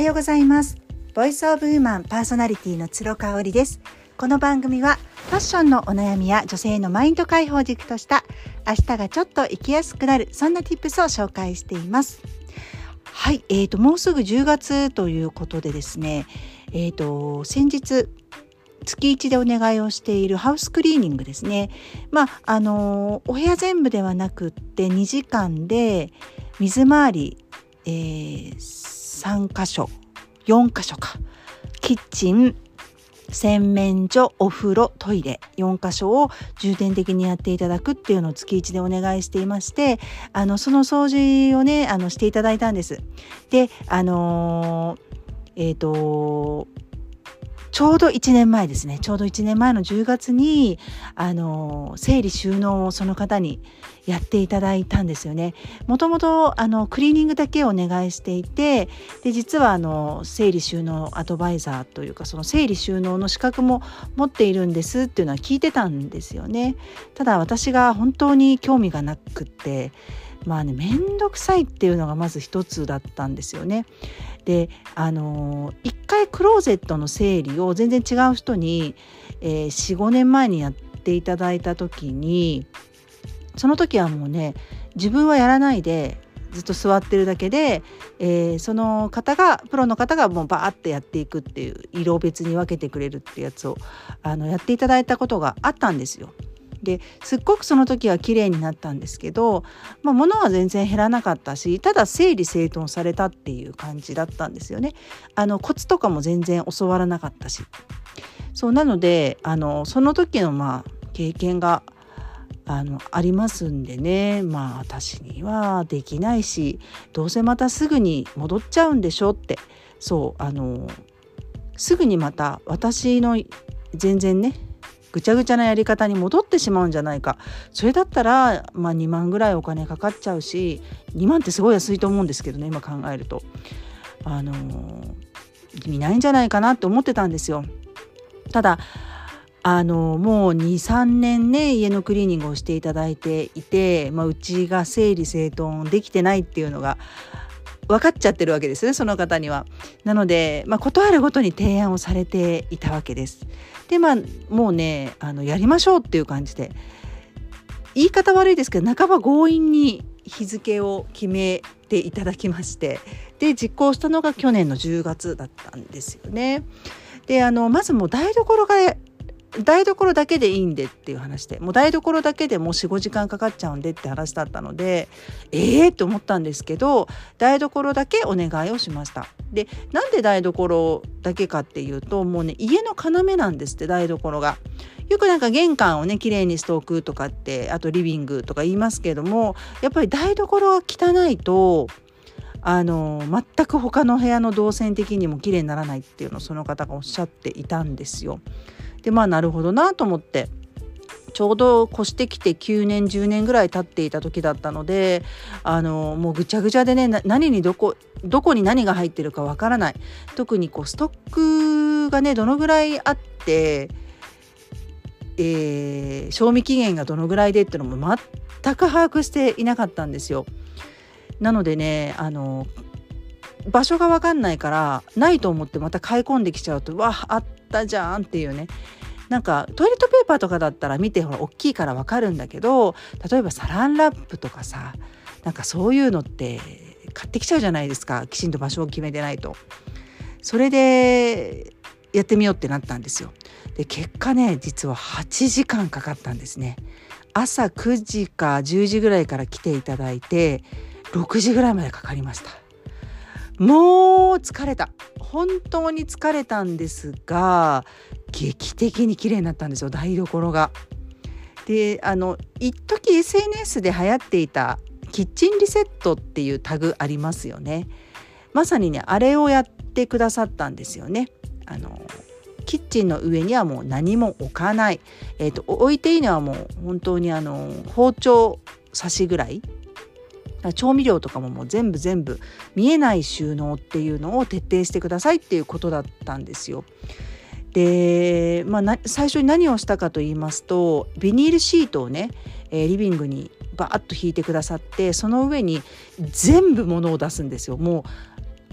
はようございます。ボイスオブウーマンパーソナリティの鶴香織です。この番組はファッションのお悩みや女性のマインド解放軸とした明日がちょっと生きやすくなるそんな tips を紹介しています。はい、えーと、もうすぐ10月ということでですね、えーと、先日月1でお願いをしているハウスクリーニングですね。まあ、あのお部屋全部ではなくって2時間で水回り、えー、3箇所4箇所かキッチン洗面所お風呂トイレ4箇所を重点的にやっていただくっていうのを月1でお願いしていましてあのその掃除をねあのしていただいたんです。であのー、えっ、ー、とちょうど1年前ですねちょうど1年前の10月にあの整理収納をその方にやっていただいたんですよね。もともとあのクリーニングだけお願いしていてで実はあの整理収納アドバイザーというかその整理収納の資格も持っているんですっていうのは聞いてたんですよね。ただ私が本当に興味がなくってまあね面倒くさいっていうのがまず一つだったんですよね。であの一回クローゼットの整理を全然違う人に、えー、45年前にやっていただいた時にその時はもうね自分はやらないでずっと座ってるだけで、えー、その方がプロの方がもうバーってやっていくっていう色別に分けてくれるってやつをあのやっていただいたことがあったんですよ。ですっごくその時は綺麗になったんですけど、まあ、物は全然減らなかったしただ整理整頓されたっていう感じだったんですよね。あのコツとかも全然教わらなかったし。そうなのであのその時のまあ経験があのありますんでね。まあ私にはできないしどうせまたすぐに戻っちゃうんでしょって。そうあのすぐにまた私の全然ねぐちゃぐちゃなやり方に戻ってしまうんじゃないかそれだったら、まあ、2万ぐらいお金かかっちゃうし2万ってすごい安いと思うんですけどね今考えるとあの意味ないんじゃないかなって思ってたんですよ。ただあのもう23年ね家のクリーニングをしていただいていて、まあ、うちが整理整頓できてないっていうのが分かっちゃってるわけですねその方には。なので、まあ、断るごとに提案をされていたわけです。でまあもうねあのやりましょうっていう感じで言い方悪いですけど半ば強引に日付を決めていただきましてで実行したのが去年の10月だったんですよね。であのまずもう台所が台所だけでいいんでっていう話でもう台所だけでもう45時間かかっちゃうんでって話だったのでええー、って思ったんですけど台所だけお願いをしました。でなんで台所だけかっていうともうね家の要なんですって台所が。よくなんか玄関をね綺麗にしておくとかってあとリビングとか言いますけどもやっぱり台所が汚いとあの全く他の部屋の動線的にも綺麗にならないっていうのをその方がおっしゃっていたんですよ。でまあなるほどなと思ってちょうど越してきて9年10年ぐらい経っていた時だったのであのもうぐちゃぐちゃでね何にどこどこに何が入ってるかわからない特にこうストックがねどのぐらいあって、えー、賞味期限がどのぐらいでっていうのも全く把握していなかったんですよ。なのでねあの場所が分かんないからないと思ってまた買い込んできちゃうとわあったじゃんっていうねなんかトイレットペーパーとかだったら見てほら大きいから分かるんだけど例えばサランラップとかさなんかそういうのって買ってきちゃうじゃないですかきちんと場所を決めてないと。それでやってみようってなったんですよ。で結果ね実は8時間かかったんですね。朝9時か10時ぐらいから来ていただいて6時ぐらいまでかかりました。もう疲れた本当に疲れたんですが劇的に綺麗になったんですよ台所が。であの一時 SNS で流行っていたキッチンリセットっていうタグありますよね。まさにねあれをやってくださったんですよね。あのキッチンの上にはもう何も置かない、えーと、と置いていいのはもう本当にあの包丁刺しぐらい調味料とかももう全部全部見えない収納っていうのを徹底してくださいっていうことだったんですよ。で、まあ、最初に何をしたかと言いますとビニールシートをね、えー、リビングにバーッと引いてくださってその上に全部物を出すんですよ。もう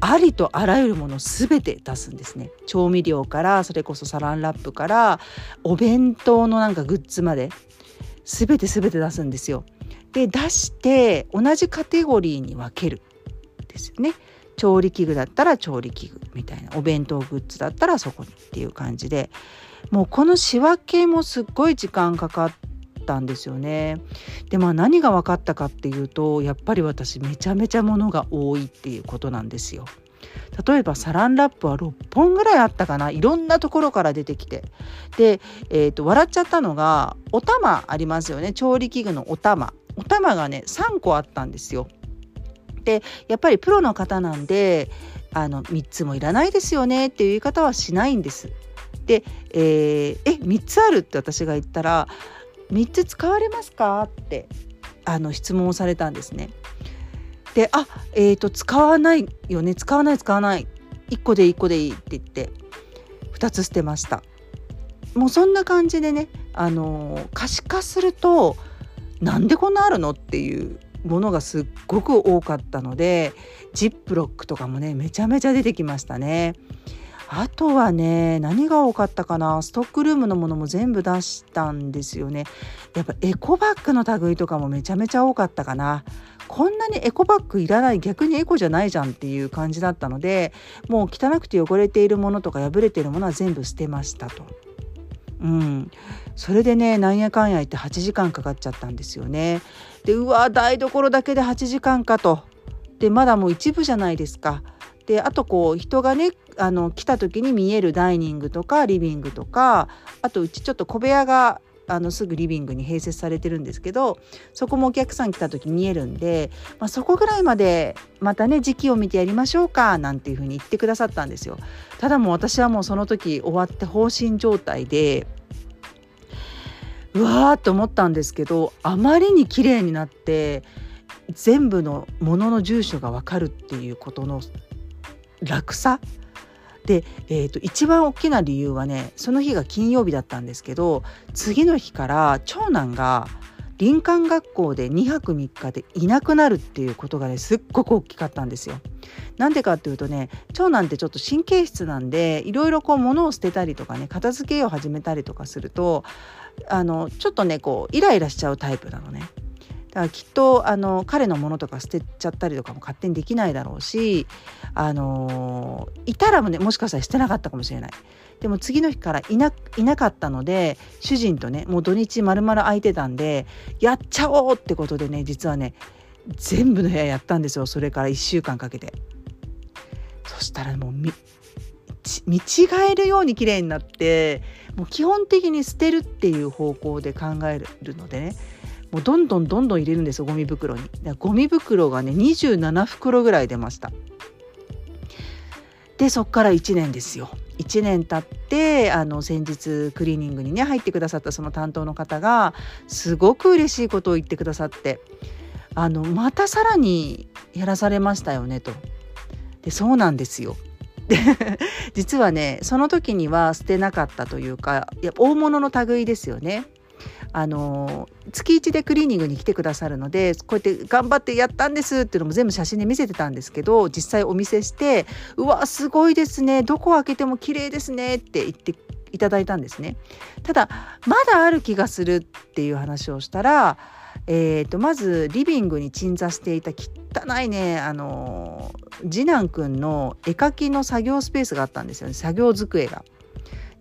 ありとあらゆるもの全て出すんですね調味料からそれこそサランラップからお弁当のなんかグッズまで全て全て出すんですよ。で出して同じカテゴリーに分けるですよね。調理器具だったら調理器具みたいなお弁当グッズだったらそこにっていう感じでもうこの仕分けもすっごい時間かかったんですよね。でまあ何が分かったかっていうとやっぱり私めちゃめちゃ物が多いっていうことなんですよ。例えばサランラップは6本ぐらいあったかないろんなところから出てきてで、えーと、笑っちゃったのがお玉ありますよね調理器具のお玉お玉がね3個あったんですよ。でやっぱりプロの方なんであの3つもいらないですよねっていう言い方はしないんです。で、えー、え3つあるって私が言ったら3つ使われますかってあの質問をされたんですね。であえっ、ー、と使わないよね使わない使わない1個で1個でいいって言って2つ捨てましたもうそんな感じでねあの可視化するとなんでこんなあるの？っていうものがすっごく多かったのでジップロックとかもねめちゃめちゃ出てきましたね。あとはね何が多かったかな？ストックルームのものも全部出したんですよねやっぱエコバッグの類とかもめちゃめちゃ多かったかなこんなにエコバッグいらない逆にエコじゃないじゃんっていう感じだったのでもう汚くて汚れているものとか破れているものは全部捨てましたと。うん、それでねなんやかんや言って8時間かかっちゃったんですよね。でうわ台所だけで8時間かと。でまだもう一部じゃないですか。であとこう人がねあの来た時に見えるダイニングとかリビングとかあとうちちょっと小部屋があのすぐリビングに併設されてるんですけどそこもお客さん来た時見えるんで、まあ、そこぐらいまでまたね時期を見てやりましょうかなんていうふうに言ってくださったんですよ。ただもう私はもうその時終わって放心状態でうわーと思ったんですけどあまりに綺麗になって全部のものの住所が分かるっていうことの楽さで、えーと、一番大きな理由はねその日が金曜日だったんですけど次の日から長男が林間学校で2泊3日でいなくなるっていうことがねすっごく大きかったんですよ。なんでかっていうとね長男ってちょっと神経質なんでいろいろこう物を捨てたりとかね片付けを始めたりとかするとあのちょっとねこうイライラしちゃうタイプなのね。だからきっとあの彼のものとか捨てちゃったりとかも勝手にできないだろうしあのいたらもねもしかしたらしてなかったかもしれない。でも次の日からいないなかったので主人とねもう土日丸々空いてたんでやっちゃおうってことでね実はね全部の部屋やったんですよそれから1週間かけて。そしたらもう見違えるように綺麗になってもう基本的に捨てるっていう方向で考えるのでねもうどんどんどんどん入れるんですよゴミ袋に。ゴミ袋がね27袋ぐらい出ました。でそっから1年ですよ。1年経ってあの先日クリーニングにね入ってくださったその担当の方がすごく嬉しいことを言ってくださってあのまたさらにやらされましたよねと。でそうなんですよ。で実はねその時には捨てなかったというかいや大物の類ですよね。あの月1でクリーニングに来てくださるのでこうやって頑張ってやったんですっていうのも全部写真で見せてたんですけど実際お見せして「うわすごいですねどこ開けても綺麗ですね」って言っていただいたんですね。ただまだある気がするっていう話をしたら、えーと、まずリビングに鎮座していた汚いねあの次男くんの絵描きの作業スペースがあったんですよね作業机が。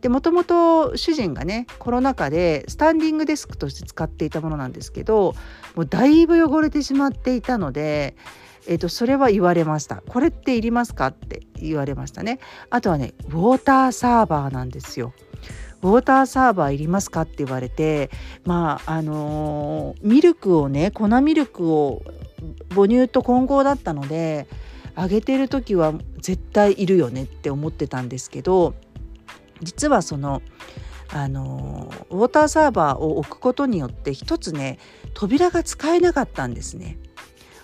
でもともと主人がねコロナ禍でスタンディングデスクとして使っていたものなんですけどもうだいぶ汚れてしまっていたので、えー、とそれは言われました。これっていりますかって言われましたね。あとはねウォーターサーバーなんですよ。ウォーターサーバーいりますかって言われてまああのー、ミルクをね粉ミルクを母乳と混合だったのであげてる時は絶対いるよねって思ってたんですけど実はそのあのウォーターサーバーを置くことによって一つね扉が使えなかったんですね。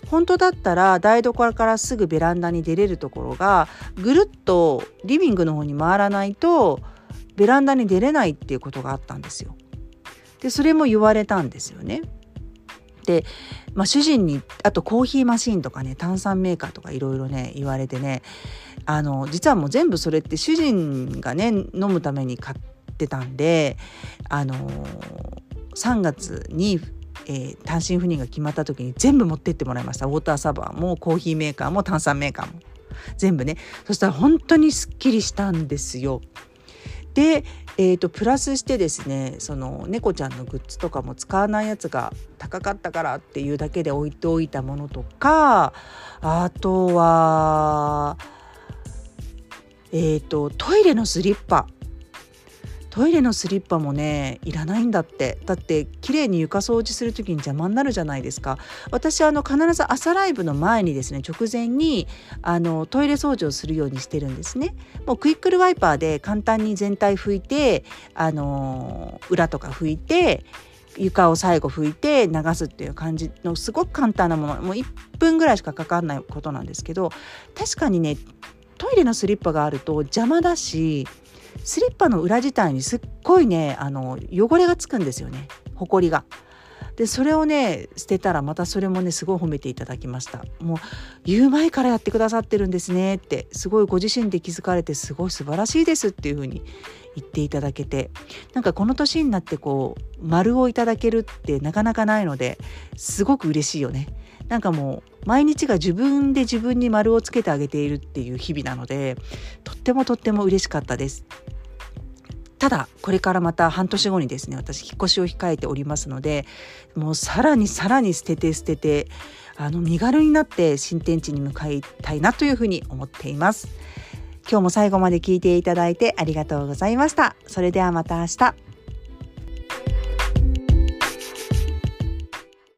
本当だったら台所からすぐベランダに出れるところがぐるっとリビングの方に回らないとベランダに出れないっていうことがあったんですよ。でそれも言われたんですよね。で、まあ、主人にあとコーヒーマシンとかね炭酸メーカーとかいろいろね言われてねあの実はもう全部それって主人がね飲むために買ってたんであの3月にえー、単身赴任が決まった時に全部持ってってもらいました。ウォーターサーバーもコーヒーメーカーも炭酸メーカーも。全部ね。そしたら本当にすっきりしたんですよ。で、えーと、プラスしてですねその猫ちゃんのグッズとかも使わないやつが高かったからっていうだけで置いておいたものとかあとはえーとトイレのスリッパ。トイレのスリッパもねいらないんだって。だって綺麗に床掃除する時に邪魔になるじゃないですか。私あの必ず朝ライブの前にですね直前にあのトイレ掃除をするようにしてるんですね。もうクイックルワイパーで簡単に全体拭いてあの裏とか拭いて床を最後拭いて流すっていう感じのすごく簡単なもの。もう1分ぐらいしかかかんないことなんですけど確かにねトイレのスリッパがあると邪魔だしスリッパの裏自体にすっごいねあの汚れがつくんですよね。ほこりが。でそれをね捨てたらまたそれもねすごい褒めていただきました。もう言う前からやってくださってるんですねってすごいご自身で気づかれてすごい素晴らしいですっていう風に言っていただけてなんかこの年になってこう丸をいただけるってなかなかないのですごく嬉しいよね。なんかもう毎日が自分で自分に丸をつけてあげているっていう日々なのでとってもとっても嬉しかったです。ただこれからまた半年後にですね私引っ越しを控えておりますのでもうさらにさらに捨てて捨ててあの身軽になって新天地に向かいたいなというふうに思っています。今日も最後まで聞いていただいてありがとうございました。それではまた明日。